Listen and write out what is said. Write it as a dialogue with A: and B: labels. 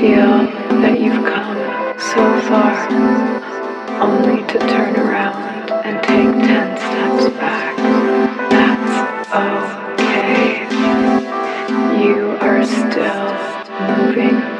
A: feel that you've come so far. Only to turn around and take 10 steps back, that's okay. You are still moving